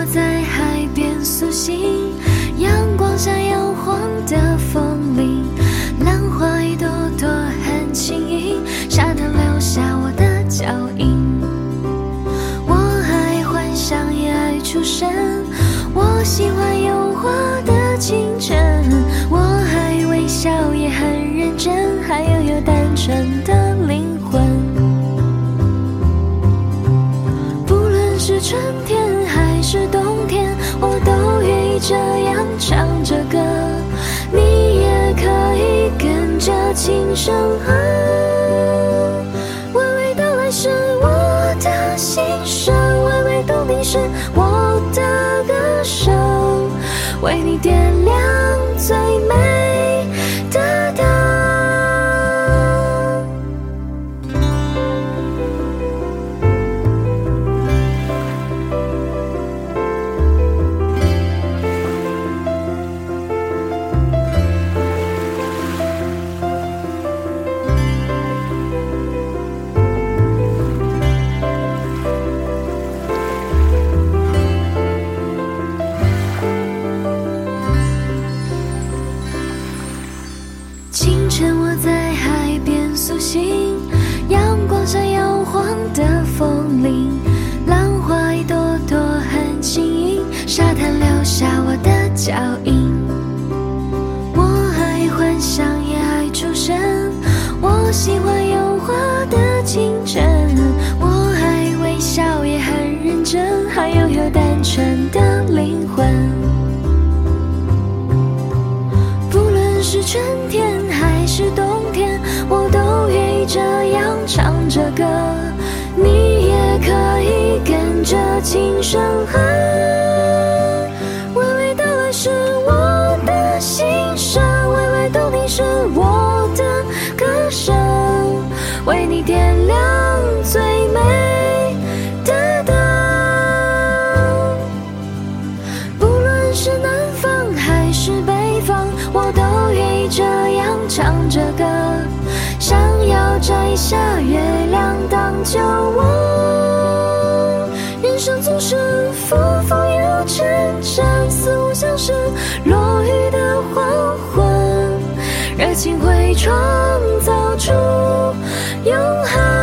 我在海边苏醒，阳光下摇晃的风铃，浪花一朵朵很轻盈，沙滩留下我的脚印。我还幻想，也爱出神，我喜欢有花的清晨。我还微笑，也很认真，还拥有单纯的灵魂。不论是春天。这样唱着歌，你也可以跟着轻声哼。娓娓道来是我的心声，娓娓动听是我的歌声，为你点亮脚印。我爱幻想，也爱出神，我喜欢有花的清晨，我爱微笑，也很认真，还拥有单纯的灵魂。不论是春天还是冬天，我都愿意这样唱着歌，你也可以跟着琴声哼。为你点亮最美的灯。不论是南方还是北方，我都愿意这样唱着歌，想要摘下月亮当酒窝。人生总是浮浮又沉沉，似乎像是热情会创造出永恒。